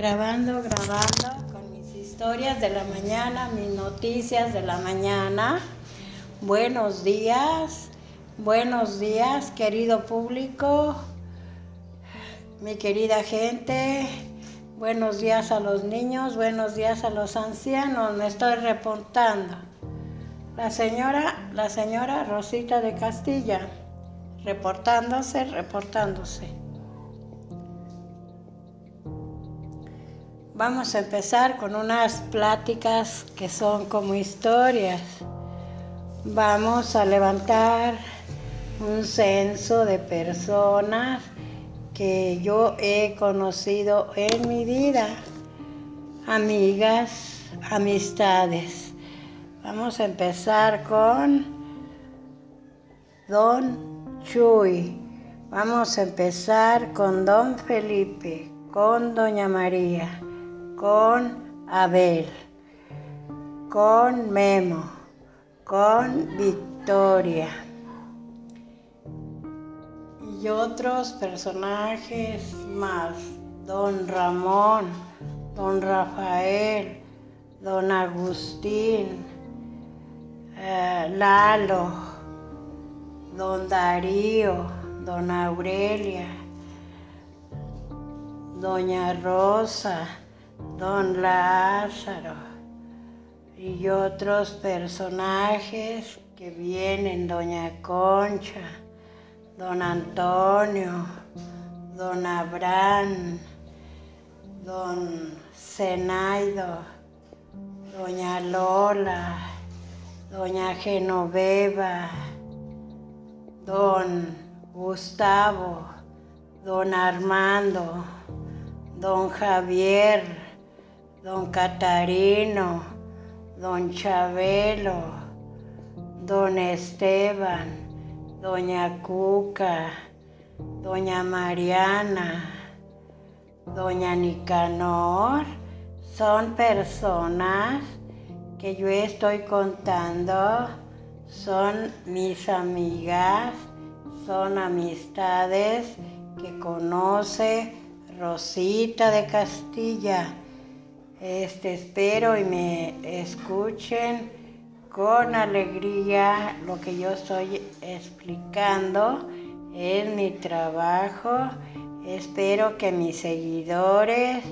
grabando, grabando con mis historias de la mañana, mis noticias de la mañana. Buenos días, buenos días, querido público, mi querida gente. Buenos días a los niños, buenos días a los ancianos. Me estoy reportando. La señora, la señora Rosita de Castilla, reportándose, reportándose. Vamos a empezar con unas pláticas que son como historias. Vamos a levantar un censo de personas que yo he conocido en mi vida, amigas, amistades. Vamos a empezar con Don Chuy. Vamos a empezar con Don Felipe, con Doña María con Abel, con Memo, con Victoria. Y otros personajes más, don Ramón, don Rafael, don Agustín, eh, Lalo, don Darío, don Aurelia, doña Rosa, don Lázaro y otros personajes que vienen, doña Concha, don Antonio, don Abraham, don Zenaido, doña Lola, doña Genoveva, don Gustavo, don Armando, don Javier, don Catarino, don Chabelo, don Esteban, doña Cuca, doña Mariana, doña Nicanor, son personas que yo estoy contando, son mis amigas, son amistades que conoce Rosita de Castilla este, espero y me escuchen con alegría lo que yo estoy explicando. Es mi trabajo. Espero que mis seguidores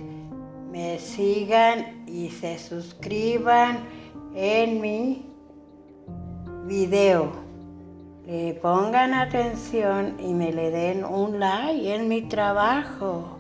me sigan y se suscriban en mi video. Le pongan atención y me le den un like en mi trabajo.